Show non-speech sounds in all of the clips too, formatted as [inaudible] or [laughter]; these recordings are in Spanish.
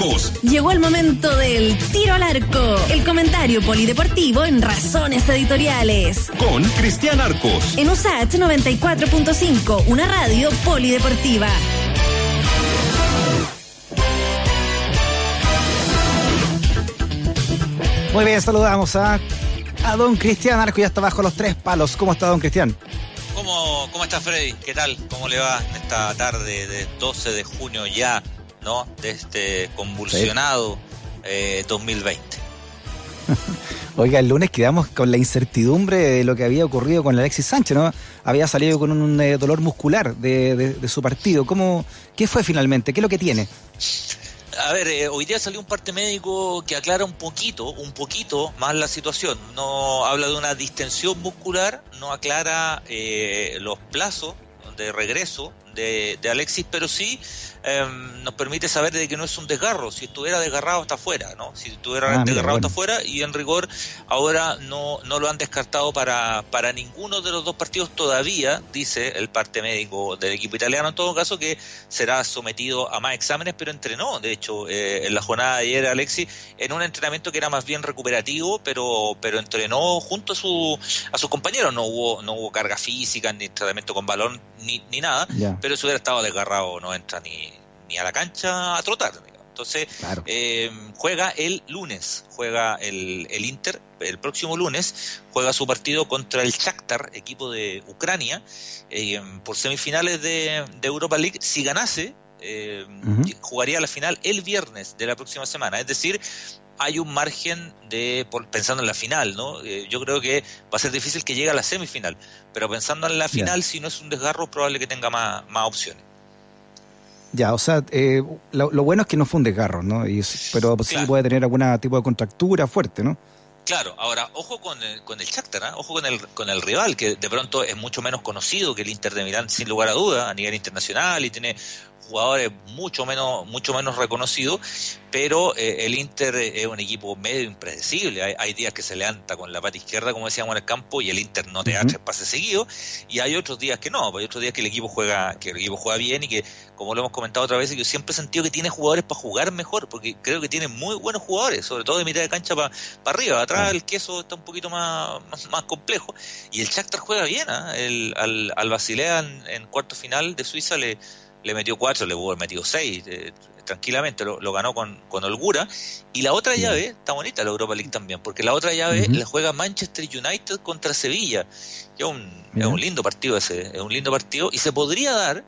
Arcos. Llegó el momento del tiro al arco, el comentario polideportivo en Razones Editoriales. Con Cristian Arcos. En USAT 94.5, una radio polideportiva. Muy bien, saludamos a, a don Cristian Arco, ya está bajo los tres palos. ¿Cómo está don Cristian? ¿Cómo, ¿Cómo está Freddy? ¿Qué tal? ¿Cómo le va esta tarde de 12 de junio ya, ¿no? De este convulsionado eh, 2020. [laughs] Oiga, el lunes quedamos con la incertidumbre de lo que había ocurrido con Alexis Sánchez, ¿no? Había salido con un eh, dolor muscular de, de, de, su partido. ¿Cómo, ¿Qué fue finalmente? ¿Qué es lo que tiene? A ver, eh, hoy día salió un parte médico que aclara un poquito, un poquito más la situación. No habla de una distensión muscular, no aclara eh, los plazos de regreso de, de Alexis, pero sí eh, nos permite saber de que no es un desgarro. Si estuviera desgarrado está fuera, ¿no? Si estuviera ah, desgarrado bueno. está fuera y en rigor ahora no, no lo han descartado para, para ninguno de los dos partidos todavía, dice el parte médico del equipo italiano en todo caso que será sometido a más exámenes, pero entrenó, de hecho, eh, en la jornada de ayer Alexis en un entrenamiento que era más bien recuperativo, pero, pero entrenó junto a su a sus compañeros, no hubo, no hubo carga física, ni entrenamiento con balón, ni, ni nada, yeah. pero si hubiera estado desgarrado no entra ni ni a la cancha a trotar. Entonces, claro. eh, juega el lunes, juega el, el, Inter, el próximo lunes, juega su partido contra el Shakhtar, equipo de Ucrania, eh, por semifinales de, de, Europa League. Si ganase, eh, uh -huh. jugaría la final el viernes de la próxima semana. Es decir, hay un margen de, por, pensando en la final, ¿no? Eh, yo creo que va a ser difícil que llegue a la semifinal, pero pensando en la final, si no es un desgarro, probable que tenga más, más opciones. Ya, o sea, eh, lo, lo, bueno es que no fue un desgarro, ¿no? Y, pero sí claro. puede tener algún tipo de contractura fuerte, ¿no? Claro, ahora, ojo con el, con el Shakhtar, ¿eh? ojo con el, con el rival, que de pronto es mucho menos conocido que el Inter de Milán, sin lugar a duda, a nivel internacional, y tiene jugadores mucho menos, mucho menos reconocidos, pero eh, el Inter es un equipo medio impredecible. Hay, hay, días que se levanta con la pata izquierda, como decíamos en el campo, y el Inter no te da uh -huh. tres pases seguidos, y hay otros días que no, hay otros días que el equipo juega, que el equipo juega bien y que, como lo hemos comentado otra vez, yo siempre he sentido que tiene jugadores para jugar mejor, porque creo que tiene muy buenos jugadores, sobre todo de mitad de cancha para pa arriba. Atrás uh -huh. el queso está un poquito más, más, más complejo, y el Shakhtar juega bien, ¿eh? el, al, al Basilea en, en cuarto final de Suiza le le metió cuatro, le hubo metido seis, eh, tranquilamente lo, lo, ganó con, con holgura. Y la otra llave, está bonita la Europa League también, porque la otra llave uh -huh. la juega Manchester United contra Sevilla. Es un, -huh. es un lindo partido ese, es un lindo partido, y se podría dar,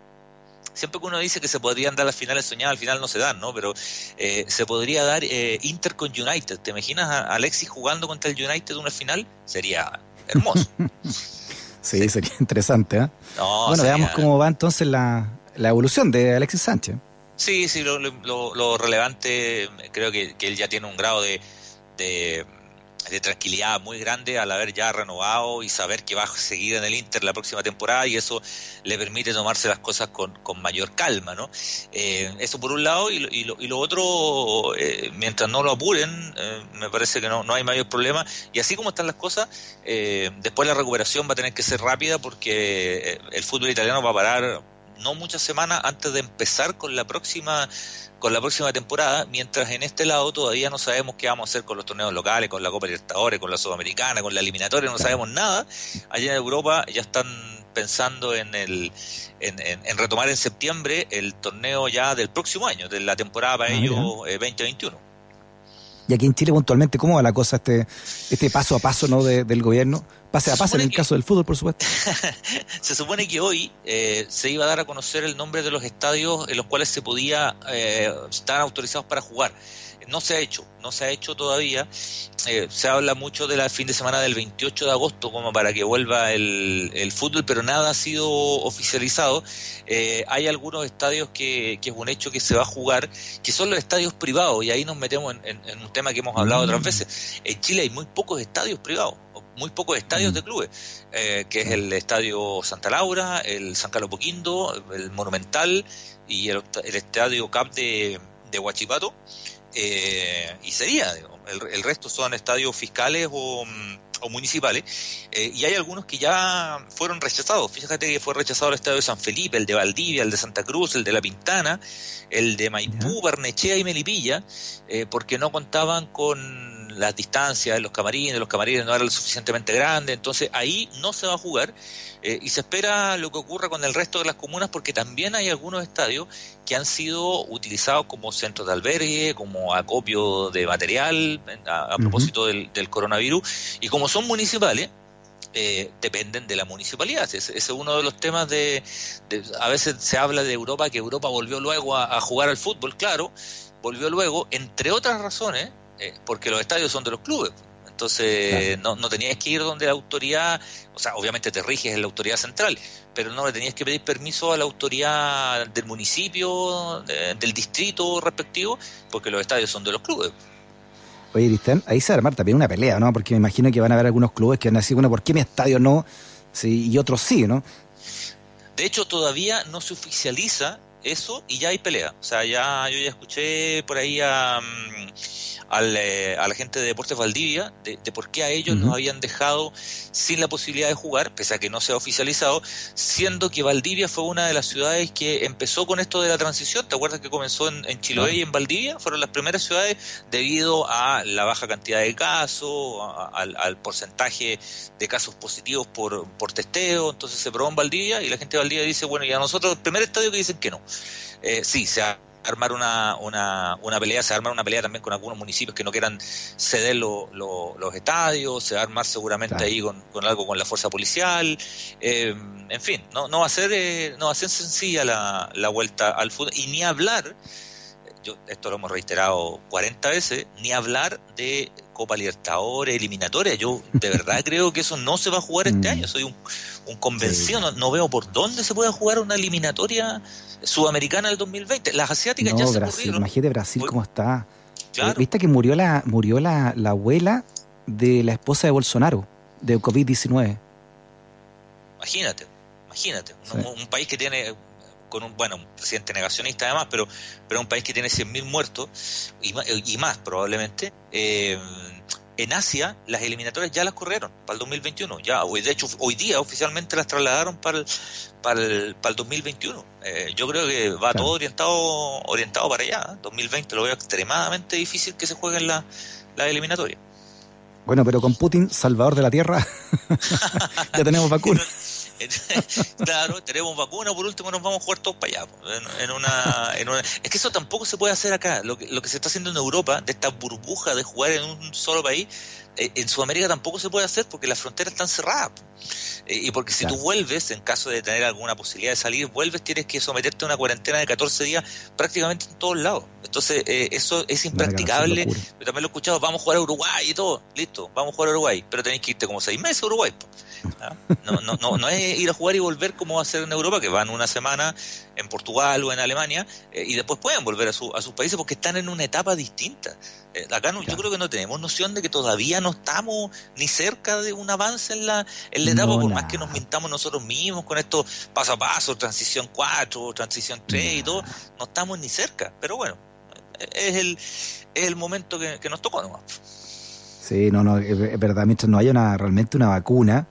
siempre que uno dice que se podrían dar las finales soñadas, al final no se dan, ¿no? Pero eh, se podría dar eh, Inter con United. ¿Te imaginas a Alexis jugando contra el United una final? Sería hermoso. sí, [laughs] sí, sería interesante, ¿eh? No, bueno, sería... veamos cómo va entonces la, la evolución de Alexis Sánchez. Sí, sí, lo, relevante, creo que, él ya tiene un grado de, de, tranquilidad muy grande al haber ya renovado y saber que va a seguir en el Inter la próxima temporada y eso le permite tomarse las cosas con, con mayor calma, ¿no? Eh, eso por un lado y, y, lo, y lo, otro, eh, mientras no lo apuren, eh, me parece que no, no hay mayor problema y así como están las cosas, después la recuperación va a tener que ser rápida porque el fútbol italiano va a parar no muchas semanas antes de empezar con la próxima con la próxima temporada, mientras en este lado todavía no sabemos qué vamos a hacer con los torneos locales, con la Copa Libertadores, con la Sudamericana, con la eliminatoria, no sabemos nada. Allá en Europa ya están pensando en el en, en, en retomar en septiembre el torneo ya del próximo año, de la temporada para ah, ellos eh, 2021. Y aquí en Chile puntualmente, ¿cómo va la cosa este, este paso a paso ¿no? De, del gobierno? Pase a pase en el que, caso del fútbol, por supuesto. [laughs] se supone que hoy eh, se iba a dar a conocer el nombre de los estadios en los cuales se podía eh, estar autorizados para jugar. No se ha hecho, no se ha hecho todavía. Eh, se habla mucho del fin de semana del 28 de agosto como para que vuelva el, el fútbol, pero nada ha sido oficializado. Eh, hay algunos estadios que, que, es un hecho que se va a jugar, que son los estadios privados, y ahí nos metemos en, en, en un tema que hemos hablado mm. otras veces. En Chile hay muy pocos estadios privados muy pocos estadios mm. de clubes, eh, que es el Estadio Santa Laura, el San Carlos Poquindo, el Monumental y el, el Estadio Cap de, de Huachipato. Eh, y sería, digo, el, el, resto son estadios fiscales o, o municipales, eh, y hay algunos que ya fueron rechazados. Fíjate que fue rechazado el estadio de San Felipe, el de Valdivia, el de Santa Cruz, el de La Pintana, el de Maipú, Barnechea y Melipilla, eh, porque no contaban con las distancias de los camarines, los camarines no eran lo suficientemente grandes, entonces ahí no se va a jugar eh, y se espera lo que ocurra con el resto de las comunas porque también hay algunos estadios que han sido utilizados como centros de albergue, como acopio de material a, propósito del, coronavirus y como son municipales, eh, dependen de la municipalidad. Ese, es uno de los temas de, A veces se habla de Europa, que Europa volvió luego a, jugar al fútbol, claro, volvió luego, entre otras razones, eh, porque los estadios son de los clubes. Entonces no, no tenías que ir donde la autoridad, o sea, obviamente te riges en la autoridad central, pero no le tenías que pedir permiso a la autoridad del municipio, del distrito respectivo, porque los estadios son de los clubes. Oye, Cristian, ahí se va a armar también una pelea, ¿no? Porque me imagino que van a haber algunos clubes que van a decir, bueno, ¿por qué mi estadio no? Sí, y otros sí, ¿no? De hecho, todavía no se oficializa eso y ya hay pelea. O sea, ya yo ya escuché por ahí a, mm, eh, a la gente de Deportes Valdivia de, por qué a ellos nos habían dejado sin la posibilidad de jugar, pese a que no se ha oficializado, siendo que Valdivia fue una de las ciudades que empezó con esto de la transición. ¿Te acuerdas que comenzó en, en Chiloé y en Valdivia? Fueron las primeras ciudades debido a la baja cantidad de casos, al, porcentaje de casos positivos por, por testeo. Entonces se probó en Valdivia y la gente de Valdivia dice, bueno, y a nosotros, el primer estadio que dicen que no. Eh, sí, se ha armar una, una, una pelea, se va a armar una pelea también con algunos municipios que no quieran ceder los estadios, se va a armar seguramente ahí con, algo con la fuerza policial, eh, en fin, no, no va a ser eh, no va a ser sencilla la, la vuelta al fútbol. Y ni hablar yo, esto lo hemos reiterado 40 veces, ni hablar de Copa Libertadores, eliminatoria. Yo de verdad [laughs] creo que eso no se va a jugar este mm. año. Soy un, un convencido, no, veo por dónde se puede jugar una eliminatoria sudamericana del 2020. Las asiáticas ya se Brasil, Imagínate Brasil cómo está. Eh, ¿Viste que murió la murió la, la abuela de la esposa de Bolsonaro, de COVID-19? Imagínate, imagínate. Un, país que tiene con un, bueno, un presidente negacionista además, pero, pero un país que tiene 100.000 muertos y, y, más probablemente. Eh, en Asia las eliminatorias ya las corrieron para el 2021. Ya, de hecho, hoy día oficialmente las trasladaron para el, para el, para el 2021. Eh, yo creo que va todo orientado orientado para allá. 2020 lo veo extremadamente difícil que se jueguen las la eliminatorias. Bueno, pero con Putin, salvador de la tierra, [laughs] ya tenemos [laughs] vacunas. [laughs] claro, tenemos vacuna, por último nos vamos a jugar todos para allá. En, una, en una, Es que eso tampoco se puede hacer acá. Lo que, lo que se está haciendo en Europa, de esta burbuja de jugar en un solo país, en Sudamérica tampoco se puede hacer porque las fronteras están cerradas. Eh, y porque si tú vuelves, en caso de tener alguna posibilidad de salir, vuelves, tienes que someterte a una cuarentena de 14 días prácticamente en todos lados. Entonces, eh, eso es impracticable. Yo también lo he escuchado, vamos a jugar a Uruguay y todo, listo, vamos a jugar a Uruguay, pero tenéis que irte como seis meses a Uruguay. ¿Ah? [laughs] No, no, no, no es ir a jugar y volver como va a ser en Europa, que van una semana en Portugal o en Alemania y después pueden volver a, su, a sus países porque están en una etapa distinta. Eh, acá no, yo creo que no tenemos noción de que todavía no estamos ni cerca de un avance en la, en la etapa, por más que nos mintamos nosotros mismos con esto paso a paso, transición 4, transición 3 y todo, no estamos ni cerca. Pero bueno, es el, es el momento que, nos tocó nomás. Sí, no, no, es verdad, mientras no haya una, realmente una vacuna,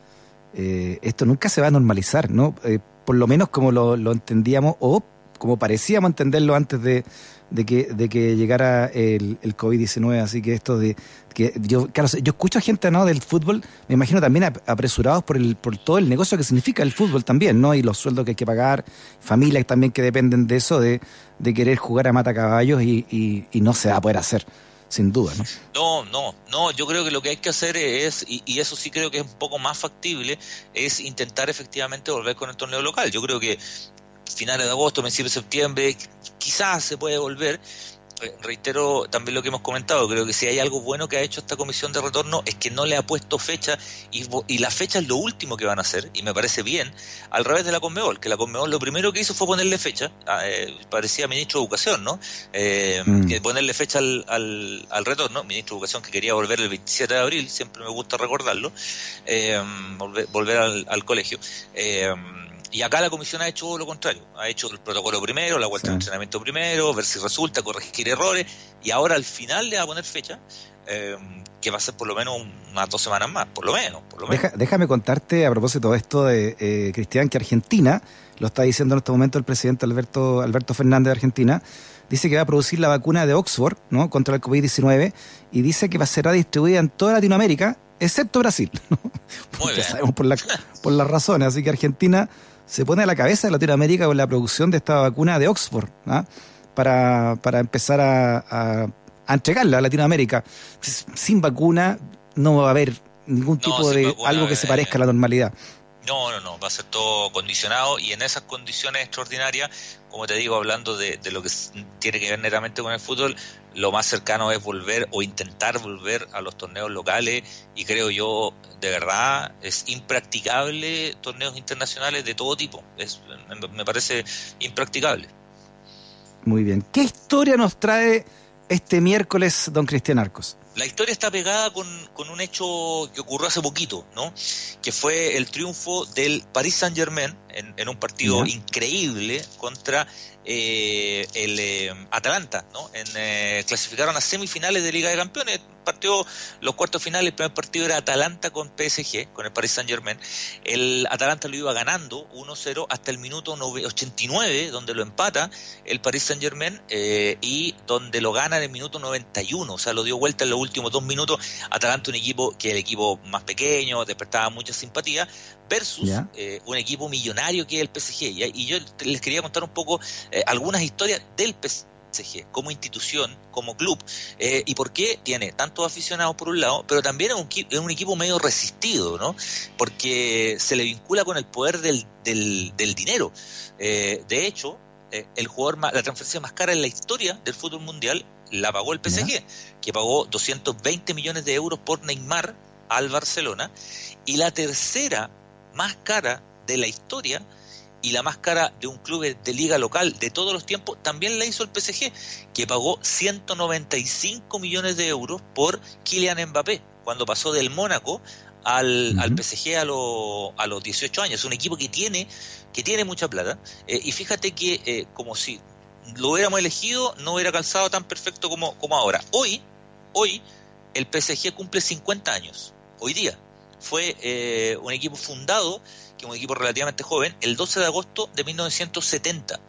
eh, esto nunca se va a normalizar, ¿no? Eh, por lo menos como lo, lo entendíamos o como parecíamos entenderlo antes de que, de que llegara el, el COVID-19. Así que esto de que yo, yo escucho a gente ¿no? del fútbol, me imagino también apresurados por el, por todo el negocio que significa el fútbol también, ¿no? Y los sueldos que hay que pagar, familias también que dependen de eso, de, de querer jugar a mata caballos y, y, y no se va a poder hacer sin duda, ¿no? No, no, no, yo creo que lo que hay que hacer es, y, eso sí creo que es un poco más factible, es intentar efectivamente volver con el torneo local. Yo creo que finales de agosto, principios de septiembre, quizás se puede volver. Eh, reitero también lo que hemos comentado, creo que si hay algo bueno que ha hecho esta comisión de retorno es que no le ha puesto fecha y, y la fecha es lo último que van a hacer y me parece bien, al revés de la Conmebol, que la Conmebol lo primero que hizo fue ponerle fecha, ah, eh, parecía ministro de Educación, ¿no? Eh, mm. Ponerle fecha al, al, al, retorno, ministro de Educación que quería volver el 27 de abril, siempre me gusta recordarlo, volver, volver al, al, colegio Y acá la comisión ha hecho lo contrario, ha hecho el protocolo primero, la vuelta de entrenamiento primero, ver si resulta, corregir errores, y ahora al final le va a poner fecha, eh, que va a ser por lo menos unas dos semanas más, por lo menos. Por lo menos. déjame contarte a propósito de esto de eh, Cristian, que Argentina, lo está diciendo en este momento el presidente Alberto, Alberto Fernández de Argentina, dice que va a producir la vacuna de Oxford ¿no? contra el COVID-19 y dice que va a ser distribuida en toda Latinoamérica, excepto Brasil. [laughs] Muy bien. sabemos por, la, por las razones, así que Argentina se pone a la cabeza de Latinoamérica con la producción de esta vacuna de Oxford, ¿ah? para, para empezar a, a, entregarla a Latinoamérica. Sin vacuna no va a haber ningún tipo de algo que se parezca a la normalidad. No, no, no, va a ser todo condicionado y en esas condiciones extraordinarias, como te digo, hablando de, lo que tiene que ver netamente con el fútbol, lo más cercano es volver o intentar volver a los torneos locales y creo yo, de verdad, es impracticable torneos internacionales de todo tipo, es, me parece impracticable. Muy bien, ¿qué historia nos trae este miércoles don Cristian Arcos? La historia está pegada con, un hecho que ocurrió hace poquito, ¿no? Que fue el triunfo del Paris Saint Germain en, un partido increíble contra eh, el eh, Atalanta, ¿no? En, eh, clasificaron a semifinales de Liga de Campeones, partió los cuartos finales, el primer partido era Atalanta con PSG, con el Paris Saint Germain. El Atalanta lo iba ganando 1-0 hasta el minuto 89, donde lo empata el Paris Saint Germain y donde lo gana en el minuto 91, o sea, lo dio vuelta en los últimos dos minutos. Atalanta, un equipo que el equipo más pequeño, despertaba mucha simpatía, versus un equipo millonario que es el PSG. Y yo les quería contar un poco eh, algunas historias del PSG como institución, como club, eh, y por qué tiene tantos aficionados por un lado, pero también es un, es un equipo medio resistido, ¿no? Porque se le vincula con el poder del, del, dinero. Eh, de hecho, el jugador la transferencia más cara en la historia del fútbol mundial la pagó el PSG, que pagó 220 millones de euros por Neymar al Barcelona, y la tercera más cara de la historia y la más cara de un club de liga local de todos los tiempos también la hizo el PSG, que pagó 195 millones de euros por Kylian Mbappé, cuando pasó del Mónaco al, al PSG a, a los 18 años. Es un equipo que tiene, que tiene mucha plata. Eh, y fíjate que eh, como si lo hubiéramos elegido, no hubiera calzado tan perfecto como, como ahora. Hoy, hoy, el PSG cumple 50 años. Hoy día. Fue eh, un equipo fundado que es un equipo relativamente joven, el 12 de agosto de 1970.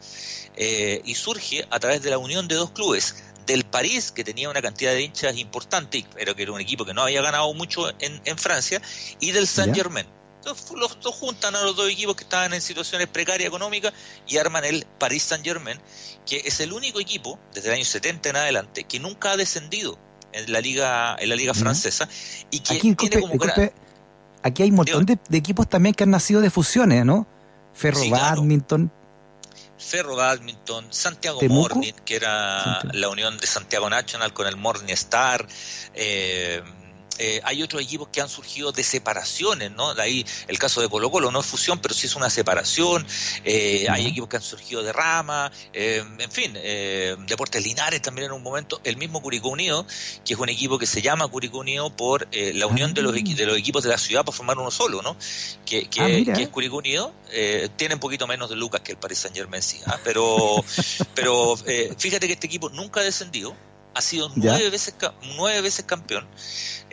Eh, y surge a través de la unión de dos clubes, del París, que tenía una cantidad de hinchas importante, pero que era un equipo que no había ganado mucho en, Francia, y del Saint Germain. Entonces, los dos juntan a los dos equipos que estaban en situaciones precarias económicas y arman el Paris Saint Germain, que es el único equipo desde el año 70 en adelante que nunca ha descendido en la liga en la liga francesa y que tiene como aquí hay un montón de, equipos también que han nacido de fusiones, ¿no? Ferro Badminton. Ferro Badminton, Santiago Morning, que era la unión de Santiago National con el Morning Star. Eh, eh, hay otros equipos que han surgido de separaciones, ¿no? De ahí el caso de Colo Colo no es fusión, pero sí es una separación. Eh, hay equipos que han surgido de rama, eh, en fin, Deportes Linares también en un momento, el mismo Curicó Unido, que es un equipo que se llama Curicó Unido por la unión de, los de los equipos de la ciudad para formar uno solo, ¿no? Que, que, ah, es Curicó Unido, tiene un poquito menos de lucas que el Paris Saint Germain, sí, ¿ah? [laughs] pero, pero fíjate que este equipo nunca ha descendido, ha sido nueve veces nueve veces campeón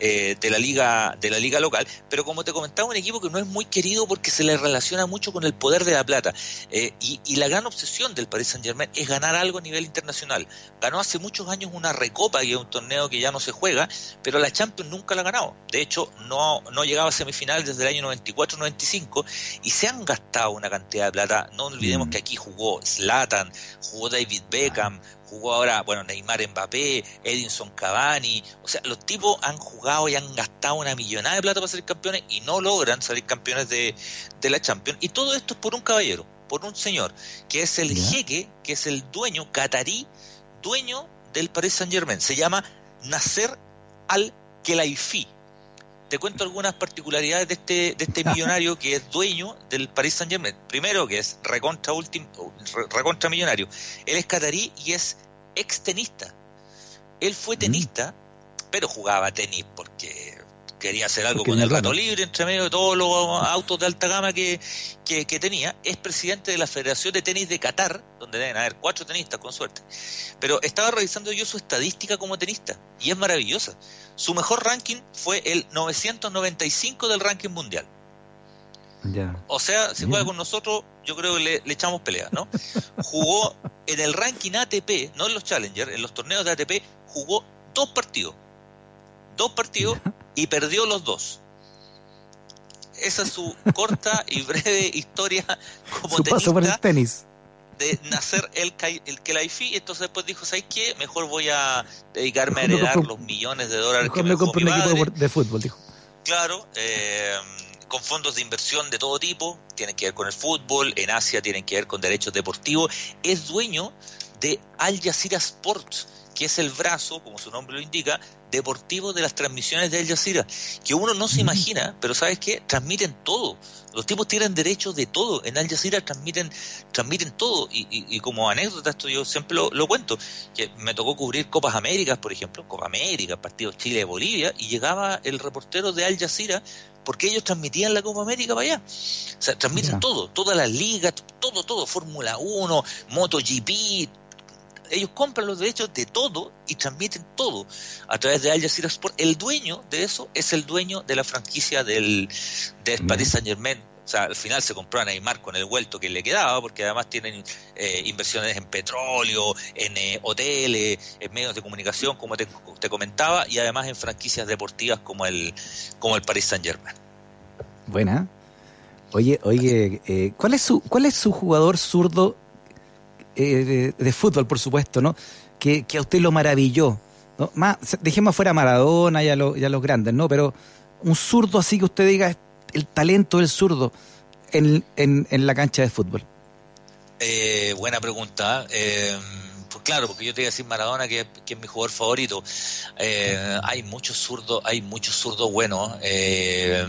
eh, de la liga de la liga local. Pero como te comentaba un equipo que no es muy querido porque se le relaciona mucho con el poder de la plata. Eh, y, la gran obsesión del Paris Saint Germain es ganar algo a nivel internacional. Ganó hace muchos años una recopa que es un torneo que ya no se juega pero la Champions nunca la ha ganado. De hecho no no llegaba a semifinal desde el año 94-95 y se han gastado una cantidad de plata. No olvidemos mm. que aquí jugó Zlatan jugó David Beckham jugó ahora, bueno, Neymar Mbappé, Edinson Cavani, o sea, los tipos han jugado y han gastado una millonada de plata para ser campeones y no logran salir campeones de, la Champions. Y todo esto es por un caballero, por un señor, que es el jeque, que es el dueño catarí, dueño del Paris Saint Germain. Se llama Nasser Al-Khelaifi te cuento algunas particularidades de este, de este millonario que es dueño del Paris Saint Germain. Primero, que es recontra, recontra millonario. Él es catarí y es ex tenista. Él fue mm. tenista, pero jugaba tenis porque quería hacer algo con el rato libre entre medio de todos los autos de alta gama que, que, tenía, es presidente de la Federación de Tenis de Qatar, donde deben haber cuatro tenistas con suerte. Pero estaba revisando yo su estadística como tenista y es maravillosa. Su mejor ranking fue el 995 del ranking mundial. O sea, si juega con nosotros, yo creo que le, echamos pelea, ¿no? Jugó en el ranking ATP, no en los Challenger, en los torneos de ATP, jugó dos partidos. Dos partidos y perdió los dos. Esa es su corta y breve [laughs] historia como su paso por el tenis. De nacer el, el Kelaifi, entonces después dijo, ¿sabes qué? Mejor voy a dedicarme a heredar los millones de dólares que me, un equipo de fútbol, dijo. Claro, eh, con fondos de inversión de todo tipo, tienen que ver con el fútbol, en Asia tienen que ver con derechos deportivos, es dueño de Al Jazeera Sports, que es el brazo, como su nombre lo indica, deportivo de las transmisiones de Al Jazeera, que uno no se imagina, pero ¿sabes qué? Transmiten todo. Los tipos tienen derechos de todo. En Al Jazeera transmiten, transmiten todo. Y, como anécdota, esto yo siempre lo, cuento, que me tocó cubrir Copas Américas, por ejemplo, Copa América, partidos Chile-Bolivia, y llegaba el reportero de Al Jazeera porque ellos transmitían la Copa América para allá. O sea, transmiten todo, todas las ligas, todo, todo, Fórmula 1, MotoGP, ellos compran los derechos de todo y transmiten todo a través de Al Jazeera Sport. El dueño de eso es el dueño de la franquicia del, del Paris Saint Germain. O sea, al final se compró a Neymar con el vuelto que le quedaba, porque además tienen eh, inversiones en petróleo, en eh, hoteles, en medios de comunicación, como te, comentaba, y además en franquicias deportivas como el, como el Paris Saint Germain. Buena. Oye, oye, eh, ¿cuál es su cuál es su jugador zurdo de, fútbol, por supuesto, ¿no? Que, a usted lo maravilló. Más, dejemos fuera a Maradona y a, los grandes, ¿no? Pero un zurdo así que usted diga el talento del zurdo en, en, la cancha de fútbol. Eh, buena pregunta. Eh, pues claro, porque yo te iba a decir Maradona, que, es mi jugador favorito. Eh, hay muchos zurdos, hay muchos zurdos buenos. Eh,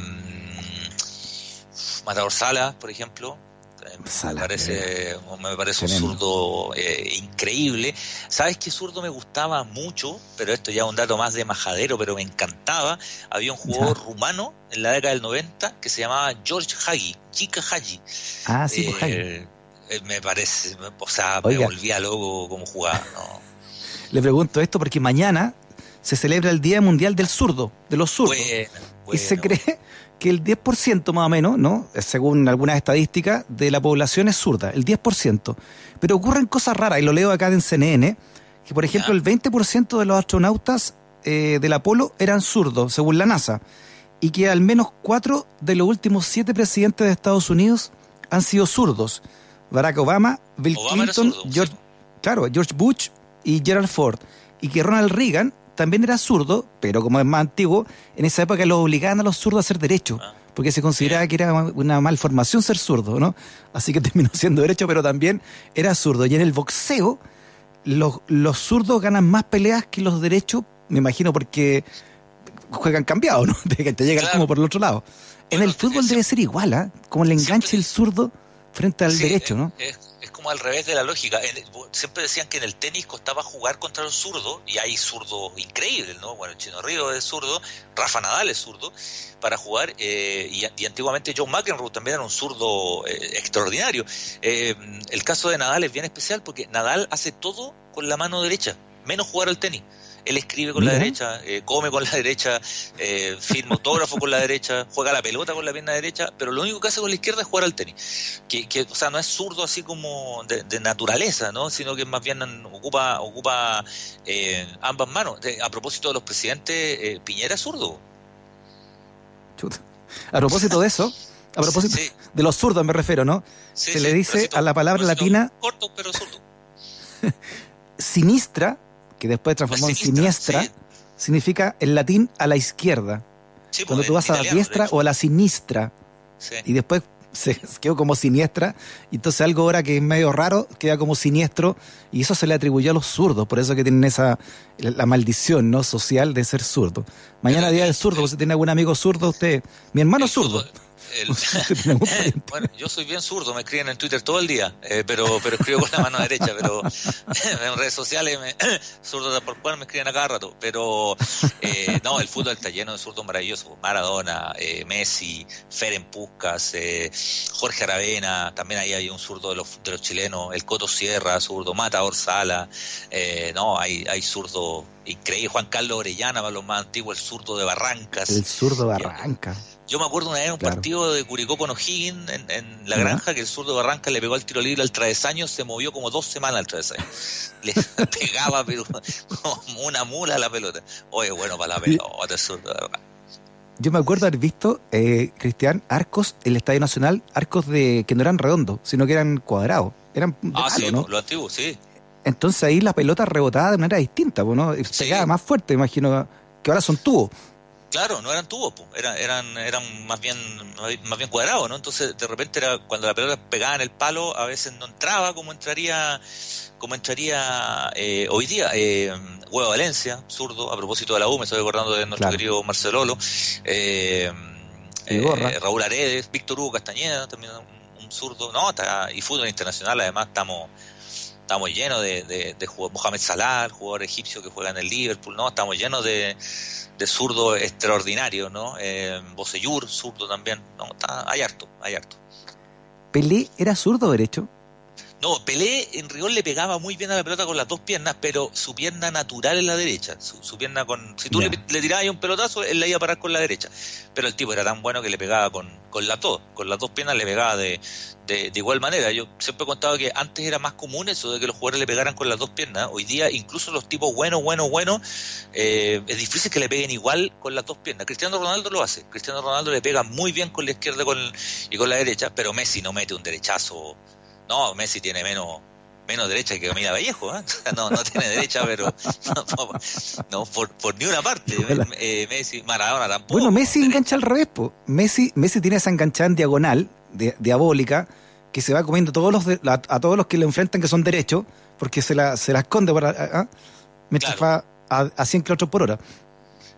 Matador Sala, por ejemplo, me parece, me parece un zurdo eh, increíble. ¿Sabes qué zurdo me gustaba mucho? Pero esto ya es un dato más de majadero, pero me encantaba. Había un jugador rumano en la década del 90 que se llamaba George Hagi, Chica Hagi. Ah, sí, pues, eh, eh, Me parece, o sea, me volvía loco como jugaba. [laughs] Le pregunto esto porque mañana se celebra el Día Mundial del Zurdo, de los zurdos. Y se cree que el 10% más o menos, ¿no? Según algunas estadísticas, de la población es zurda, el 10%. Pero ocurren cosas raras, y lo leo acá en CNN, que por ejemplo el 20% de los astronautas eh, del Apolo eran zurdos, según la NASA, y que al menos cuatro de los últimos siete presidentes de Estados Unidos han sido zurdos. Barack Obama, Bill Clinton, George, claro, George Bush y Gerald Ford. Y que Ronald Reagan también era zurdo, pero como es más antiguo, en esa época lo obligaban a los zurdos a hacer derecho, ah. porque se consideraba que era una malformación ser zurdo, ¿no? Así que [laughs] terminó siendo derecho, pero también era zurdo. Y en el boxeo, los, los zurdos ganan más peleas que los derechos, me imagino, porque juegan cambiado, ¿no? [laughs] De que te llegan como por el otro lado. en el fútbol debe ser igual, ¿ah? Como el enganche el zurdo frente al derecho, ¿no? es al revés de la lógica. siempre decían que en el tenis costaba jugar contra los zurdos, y hay zurdos increíbles, ¿no? Bueno, Chino Río es zurdo, Rafa Nadal es zurdo, para jugar, eh, y, antiguamente John McEnroe también era un zurdo eh, extraordinario. Eh, el caso de Nadal es bien especial porque Nadal hace todo con la mano derecha, menos jugar al tenis. Él escribe con la derecha, eh, come con la derecha, eh, firma autógrafo con la derecha, juega la pelota con la pierna derecha, pero lo único que hace con la izquierda es jugar al tenis. Que, que o sea, no es zurdo así como de, naturaleza, ¿no? Sino que más bien ocupa, ocupa eh, ambas manos. a propósito de los presidentes, eh, Piñera es zurdo. A propósito de eso, a propósito de los zurdos me refiero, ¿no? Se le dice a la palabra latina... Corto, pero zurdo. [laughs] sinistra que después transformó en siniestra, significa en latín a la izquierda. Cuando pues, tú vas a la diestra o a la sinistra. Y después [laughs] se quedó como siniestra. Y entonces algo ahora que es medio raro queda como siniestro. Y eso se le atribuyó a los zurdos. Por eso que tienen esa la maldición no social de ser zurdo. Mañana día del zurdo. Si tiene algún amigo zurdo, usted. Mi hermano es zurdo. [laughs] bueno, yo soy bien zurdo, me escriben en Twitter todo el día, eh, pero pero escribo con la mano derecha, pero [laughs] en redes sociales me, [coughs] zurdo por cual me escriben a cada rato. Pero eh, no, el fútbol está lleno de zurdos maravillosos. Maradona, eh, Messi, Feren Puskas, Jorge Aravena, también ahí hay un zurdo de los, de los chilenos, el Coto Sierra, zurdo, Mata Orsala, no, hay, hay zurdo increíble, Juan Carlos Orellana, para los más antiguos, el zurdo de Barrancas. El zurdo de Barrancas. Yo me acuerdo una vez en un partido de Curicó con O'Higgins en, la granja que el zurdo de Barranca le pegó al tiro libre al travesaño, se movió como dos semanas al travesaño. [laughs] Le [laughs] pegaba pero como una mula a la pelota. Oye, bueno para la pelota, el zurdo de Barranca. Yo me acuerdo haber visto, eh, Cristian, arcos, el Estadio Nacional, arcos de que no eran redondos, sino que eran cuadrados. Eran ah, sí, ¿no? lo antiguo, sí. Entonces ahí la pelota rebotaba de manera distinta, ¿no? Pegaba más fuerte, imagino que ahora son tubos. Claro, no eran tubos, eran, eran, eran más bien, más bien cuadrados, ¿no? Entonces, de repente era cuando la pelota pegaba en el palo, a veces no entraba como entraría, como entraría eh, hoy día. Eh, Huevo Valencia, zurdo, a propósito de la U, me estoy acordando de nuestro querido Marcelolo. Eh, eh, Raúl Aredes, Víctor Hugo Castañeda, también un, zurdo, no, está, y fútbol internacional, además estamos estamos llenos de, de, de, Mohamed Salah, el jugador egipcio que juega en el Liverpool, ¿no? Estamos llenos de, de zurdo extraordinario, ¿no? Eh, zurdo también, ¿no? Está, hay harto, hay harto. ¿Pelé era zurdo derecho? No, Pelé en rigor le pegaba muy bien a la pelota con las dos piernas, pero su pierna natural es la derecha. Su, pierna con. Si tú le, le, tirabas un pelotazo, él la iba a parar con la derecha. Pero el tipo era tan bueno que le pegaba con, con las dos. Con las dos piernas le pegaba de, de, igual manera. Yo siempre he contado que antes era más común eso de que los jugadores le pegaran con las dos piernas. Hoy día, incluso los tipos buenos, buenos, buenos, eh, es difícil que le peguen igual con las dos piernas. Cristiano Ronaldo lo hace. Cristiano Ronaldo le pega muy bien con la izquierda con, y con la derecha, pero Messi no mete un derechazo no, Messi tiene menos menos derecha que Camila Vallejo, ¿eh? [laughs] no, no tiene derecha, pero no, por, por, ni una parte. Eh, Messi, Maradona tampoco. Bueno, Messi engancha al revés, po. Messi, Messi tiene esa enganchada en diagonal, diabólica, que se va comiendo todos los a, todos los que le enfrentan que son derechos, porque se la, se la esconde para, ¿ah? mientras va a, a 100 kilómetros por hora.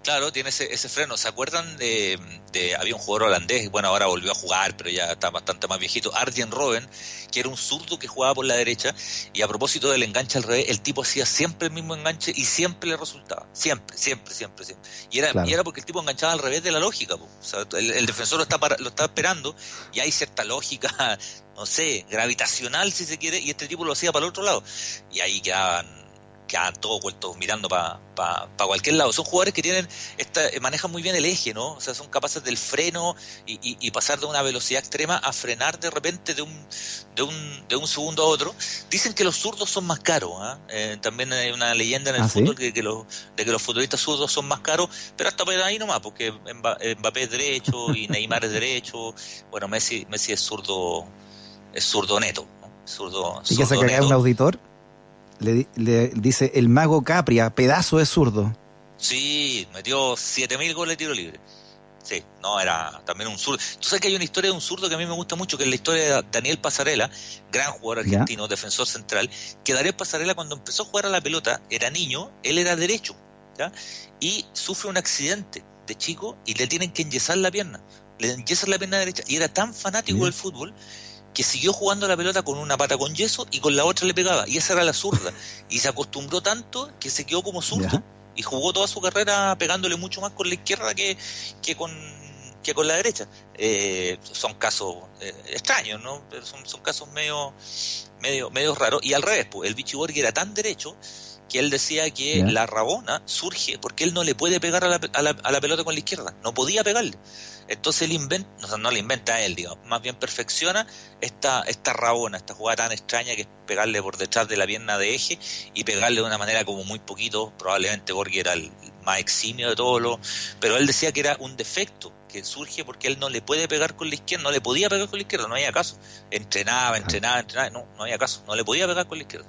Claro, tiene ese, ese freno. ¿Se acuerdan de, de, Había un jugador holandés, bueno, ahora volvió a jugar, pero ya está bastante más viejito, Arjen Robben, que era un zurdo que jugaba por la derecha, y a propósito del enganche al revés, el tipo hacía siempre el mismo enganche y siempre le resultaba. Siempre, siempre, siempre, siempre. Y era, y era porque el tipo enganchaba al revés de la lógica. O sea, el, defensor lo está, lo está esperando y hay cierta lógica, [laughs] no sé, gravitacional si se quiere, y este tipo lo hacía para el otro lado. Y ahí quedaban quedan todos vueltos mirando para pa, cualquier lado. Son jugadores que tienen esta, eh, manejan muy bien el eje, ¿no? O sea, son capaces del freno y, pasar de una velocidad extrema a frenar de repente de un, de un, de un segundo a otro. Dicen que los zurdos son más caros. ¿ah? Eh, también hay una leyenda en el ¿Ah, fútbol que, los, de que los futbolistas zurdos son más caros, pero hasta por ahí nomás, porque Mbappé es derecho y [laughs] Neymar es derecho. Bueno, Messi, Messi es zurdo, es zurdo neto. Zurdo, ¿Y que sacaría un auditor? Le, dice el mago Capria, pedazo de zurdo. Sí, metió 7000 goles de tiro libre. Sí, no, era también un zurdo. Tú sabes que hay una historia de un zurdo que a mí me gusta mucho, que es la historia de Daniel Pasarela, gran jugador argentino, defensor central, que Daniel Pasarela cuando empezó a jugar a la pelota, era niño, él era derecho, ¿ya? y sufre un accidente de chico y le tienen que enyesar la pierna. Le enyesan la pierna derecha y era tan fanático del fútbol que siguió jugando la pelota con una pata con yeso y con la otra le pegaba. Y esa era la zurda. [laughs] Y se acostumbró tanto que se quedó como zurdo y jugó toda su carrera pegándole mucho más con la izquierda que, que con que con la derecha. Eh, son casos eh, extraños, ¿no? Pero son, son casos medio, medio, medio raros. Y al revés, pues, el Bichiborg era tan derecho que él decía que la Rabona surge porque él no le puede pegar a la, a, la, a la pelota con la izquierda. No podía pegarle. Entonces él inventa, no le inventa a él, digamos, más bien perfecciona esta, esta rabona, esta jugada tan extraña que es pegarle por detrás de la pierna de eje y pegarle de una manera como muy poquito, probablemente porque era el más eximio de todos los, pero él decía que era un defecto que surge porque él no le puede pegar con la izquierda, no le podía pegar con la izquierda, no había caso. Entrenaba, entrenaba, entrenaba, no, no había caso, no le podía pegar con la izquierda.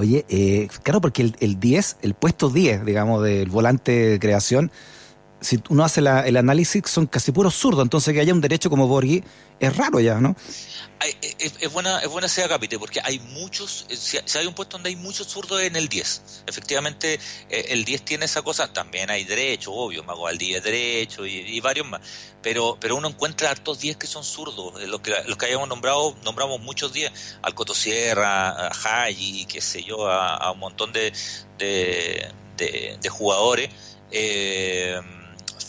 Oye, eh, claro, porque el, el 10, el puesto 10, digamos, del volante de creación, si uno hace el análisis, son casi puros zurdos. Entonces, que haya un derecho como Borghi es raro ya, ¿no? es, buena es buena ese capite porque hay muchos si, hay un puesto donde hay muchos zurdos en el 10 efectivamente eh, el 10 tiene esa cosa también hay derecho obvio Mago Valdivia es derecho y, varios más pero pero uno encuentra hartos 10 que son zurdos eh, los que los que hayamos nombrado nombramos muchos 10 al Cotosierra a y qué sé yo a, un montón de de, de jugadores eh,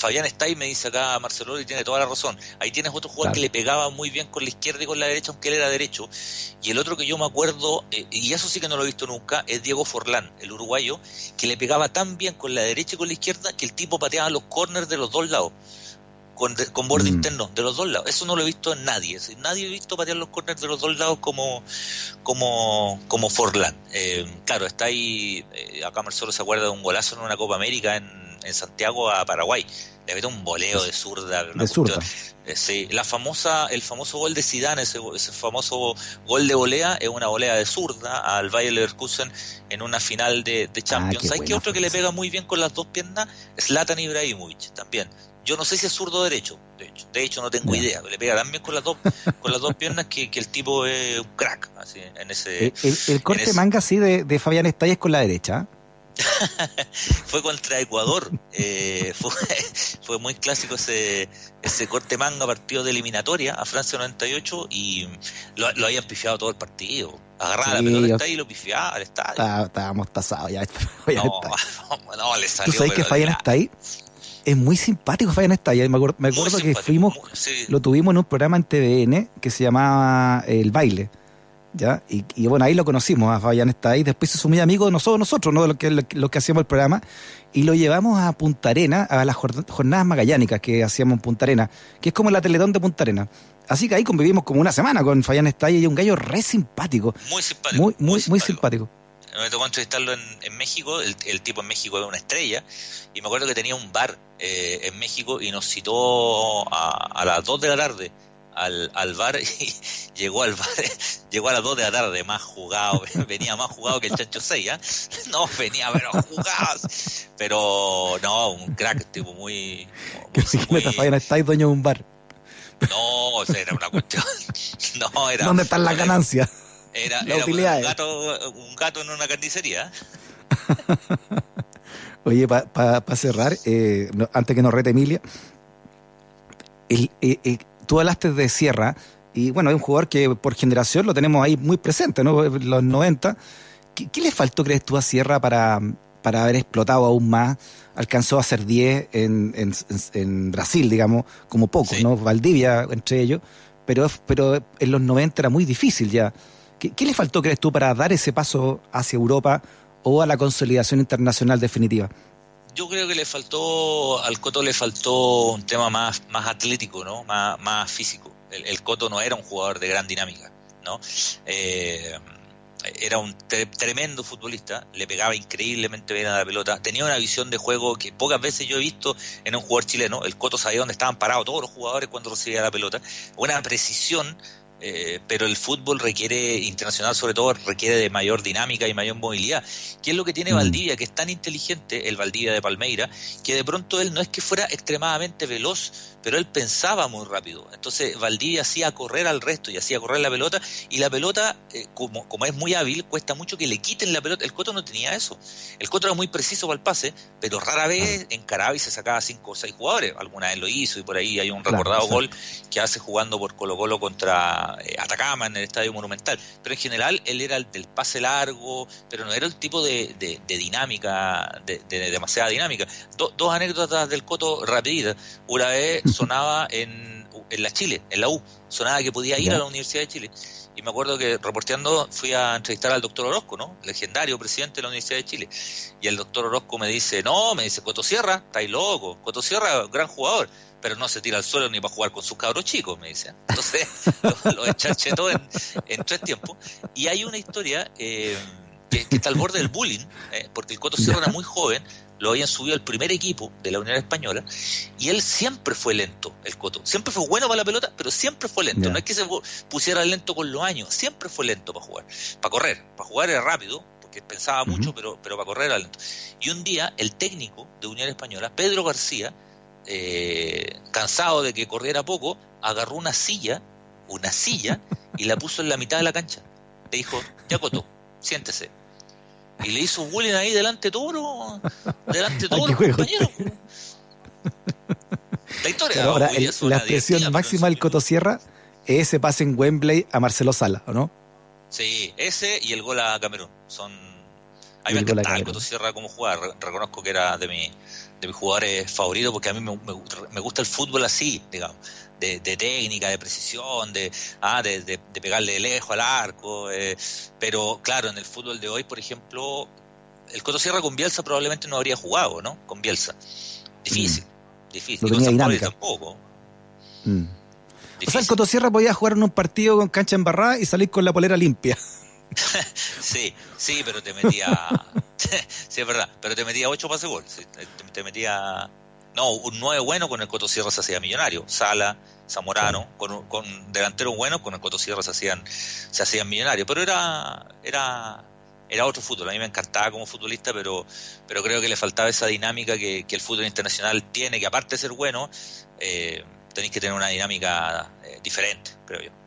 Fabián está ahí, me dice acá Marcelo y tiene toda la razón. Ahí tienes otro jugador que le pegaba muy bien con la izquierda y con la derecha, aunque él era derecho. Y el otro que yo me acuerdo, eh, y eso sí que no lo he visto nunca, es Diego Forlán, el uruguayo, que le pegaba tan bien con la derecha y con la izquierda que el tipo pateaba los corners de los dos lados. Con, con borde mm. interno, de los dos lados. Eso no lo he visto en nadie. Nadie ha visto patear los corners de los dos lados como, como, como Forlán. Eh, claro, está ahí, eh, acá Marcelo se acuerda de un golazo en una Copa América en, en Santiago a Paraguay le mete un boleo de zurda. De zurda. Eh, sí, la famosa, el famoso gol de Zidane, ese, ese, famoso gol de volea, es una volea de zurda al Bayer Leverkusen en una final de, de Champions. ¿Hay que otro que le pega muy bien con las dos piernas? Zlatan Ibrahimovic, también. Yo no sé si es zurdo o derecho, de hecho, de hecho no tengo idea. Le pega tan bien con las dos, con las dos piernas que, que el tipo es un crack, así, en ese. El, corte manga así de, de Fabián Estalla es con la derecha. [laughs] fue contra Ecuador. Eh, [laughs] fue, muy clásico ese, ese corte manga partido de eliminatoria a Francia 98 y lo, lo habían pifiado todo el partido. Agarraba la pelota y lo pifiaba al estadio. estábamos tasados ya. [laughs] No, no, le salió. ¿Tú sabes que Fabián está ahí? Es muy simpático Fabián está ahí. Me acuerdo, me acuerdo que fuimos, lo tuvimos en un programa en TVN que se llamaba El Baile ¿ya? Y, bueno, ahí lo conocimos, a Fabián está ahí, después se sumó amigo de nosotros, nosotros, ¿no? Los que, lo, que hacíamos el programa, y lo llevamos a Punta Arena, a las jornadas magallánicas que hacíamos en Punta Arena, que es como la Teletón de Punta Arena. Así que ahí convivimos como una semana con Fabián Estalla y un gallo re simpático. Muy simpático. Muy, muy, muy simpático. Me tocó entrevistarlo en, México, el, tipo en México era una estrella, y me acuerdo que tenía un bar eh, en México y nos citó a, a las 2 de la tarde al, al bar y [laughs] llegó al bar, [laughs] llegó a las 2 de la tarde, más jugado, [laughs] venía más jugado que el Chancho 6, ¿eh? No, venía, pero jugado. Pero no, un crack, tipo muy. muy, muy... estáis dueño de un bar. No, era una cuestión. No, era. ¿Dónde están las ganancias? Era, era un, gato, un gato en una carnicería. Oye, para pa, cerrar, eh, antes que nos rete Emilia, el, eh, eh, tú hablaste de Sierra, y bueno, hay un jugador que por generación lo tenemos ahí muy presente, ¿no? Los 90. ¿Qué, le faltó, crees tú, a Sierra para, para haber explotado aún más? Alcanzó a ser 10 en, en, Brasil, digamos, como pocos, ¿no? Valdivia entre ellos, pero, pero en los 90 era muy difícil ya. ¿Qué, ¿Qué le faltó, crees tú, para dar ese paso hacia Europa o a la consolidación internacional definitiva? Yo creo que le faltó, al Coto le faltó un tema más, más atlético, ¿no? Más, más físico. El, Coto no era un jugador de gran dinámica, ¿no? Eh, era un tremendo futbolista, le pegaba increíblemente bien a la pelota, tenía una visión de juego que pocas veces yo he visto en un jugador chileno, el Coto sabía dónde estaban parados todos los jugadores cuando recibía la pelota, una precisión eh, pero el fútbol requiere, internacional sobre todo, requiere de mayor dinámica y mayor movilidad. ¿Qué es lo que tiene mm. Valdivia? Que es tan inteligente, el Valdivia de Palmeira, que de pronto él no es que fuera extremadamente veloz, pero él pensaba muy rápido. Entonces Valdivia hacía correr al resto y hacía correr la pelota y la pelota, eh, como, como es muy hábil, cuesta mucho que le quiten la pelota. El Coto no tenía eso. El Coto era muy preciso para el pase, pero rara vez encaraba y se sacaba cinco o seis jugadores. Alguna vez lo hizo y por ahí hay un recordado gol que hace jugando por Colo Colo contra eh, Atacama en el Estadio Monumental. Pero en general él era el del pase largo, pero no era el tipo de, dinámica, de, demasiada dinámica. dos anécdotas del Coto rapiditas. Una vez [laughs] sonaba en, en la Chile, en la U, sonaba que podía ir a la Universidad de Chile. Y me acuerdo que reporteando fui a entrevistar al doctor Orozco, ¿no? Legendario presidente de la Universidad de Chile. Y el doctor Orozco me dice, no, me dice, Cotosierra, estáis loco. Cotosierra, gran jugador, pero no se tira al suelo ni para jugar con sus cabros chicos, me dice. Entonces, [laughs] lo, lo encharchetó en, en tres tiempos. Y hay una historia eh, que, está al borde del bullying, eh, porque el Coto Sierra era muy joven, lo habían subido al primer equipo de la Unión Española y él siempre fue lento, el Coto. Siempre fue bueno para la pelota, pero siempre fue lento. No es que se pusiera lento con los años, siempre fue lento para jugar. Para correr, para jugar era rápido, porque pensaba mucho, pero, pero para correr era lento. Y un día el técnico de Unión Española, Pedro García, eh, cansado de que corriera poco, agarró una silla, una silla, y la puso en la mitad de la cancha. Le dijo, ya Coto, siéntese. Y le hizo bullying ahí delante de todos delante de todos los compañeros. La historia. ahora, la expresión máxima del Cotosierra es ese pase en Wembley a Marcelo Sala, ¿o no? Sí, ese y el gol a Camerún. Son. A mí me encantaba el Cotosierra como jugar. Reconozco que era de, mi, de mis jugadores favoritos porque a mí me, me, gusta el fútbol así, digamos. De, de, técnica, de precisión, de, ah, de, de, pegarle de lejos al arco. Eh, pero claro, en el fútbol de hoy, por ejemplo, el Cotosierra con Bielsa probablemente no habría jugado, ¿no? Con Bielsa. Difícil, mm. difícil. No tenía dinámica. tampoco. Mm. O sea, el Cotosierra podía jugar en un partido con cancha embarrada y salir con la polera limpia. [laughs] sí, sí, pero te metía. [laughs] sí, es verdad, pero te metía ocho pases gol. Te, metía. No, un nueve bueno con el Cotosierra se hacía millonario. Sala, Zamorano, con, con delanteros buenos con el Cotosierra se hacían, se hacían millonarios. Pero era, era, era otro fútbol. A mí me encantaba como futbolista, pero, pero creo que le faltaba esa dinámica que, que el fútbol internacional tiene, que aparte de ser bueno, eh, tenéis que tener una dinámica eh, diferente, creo yo.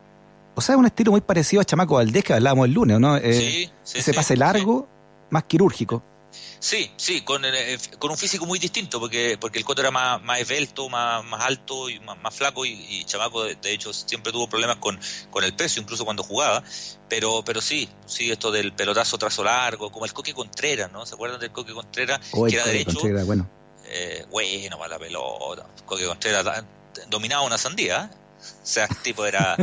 O sea, es un estilo muy parecido a Chamaco Valdés que hablábamos el lunes, ¿no? Eh, sí, sí, ese pase largo, más quirúrgico. Sí, sí, con, eh, con, un físico muy distinto, porque porque el Coto era más, más esbelto, más, más alto y más, flaco, y, Chamaco, de, hecho, siempre tuvo problemas con, con el peso, incluso cuando jugaba. Pero pero sí, sí, esto del pelotazo trazo largo, como el Coque Contreras, ¿no? ¿Se acuerdan del Coque Contreras? que era derecho. bueno. Eh, bueno, para la pelota. Coque Contreras dominaba una sandía. O sea, el tipo era,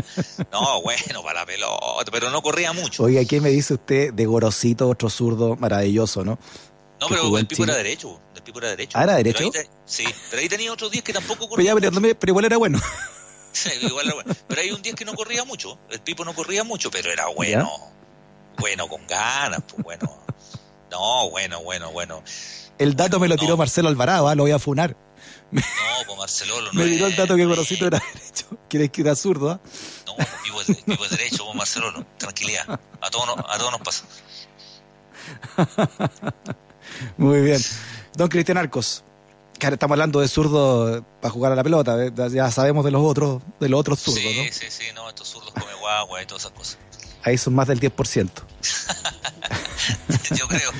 no, bueno, para la pelota, pero no corría mucho. Oiga, ¿qué me dice usted de Gorosito, otro zurdo maravilloso, no? No, pero el Pipo era derecho, el Pipo era derecho. ¿Ah, era derecho? sí, pero ahí tenía otros días que tampoco corría pero, pero, igual era bueno. [laughs] Sí, igual era bueno. Pero hay un día que no corría mucho, el Pipo no corría mucho, pero era bueno. Bueno, con ganas, pues bueno. No, bueno, bueno, bueno. El dato me lo tiró Marcelo Alvarado, ¿ah? lo voy a funar. No, pues Marcelo no Me el dato que Gorosito era derecho. [laughs] ¿Quieres que era zurdo? ¿ah? No, vivo es, vivo derecho, pues Marcelo, tranquilidad. A todos, a todos nos pasa. [laughs] Muy bien. Don Cristian Arcos. Estamos hablando de zurdo para jugar a la pelota. ¿eh? Ya sabemos de los otros, de los otros zurdos, sí, Sí, sí, no, estos zurdos come guagua y todas esas cosas. Ahí son más del 10%. [laughs] Yo creo.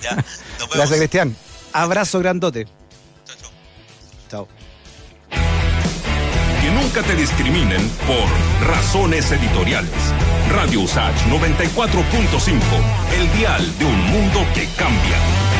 ya, Gracias, Cristian. Abrazo grandote. Que nunca te discriminen por razones editoriales. Radio USACH 94.5, el dial de un mundo que cambia.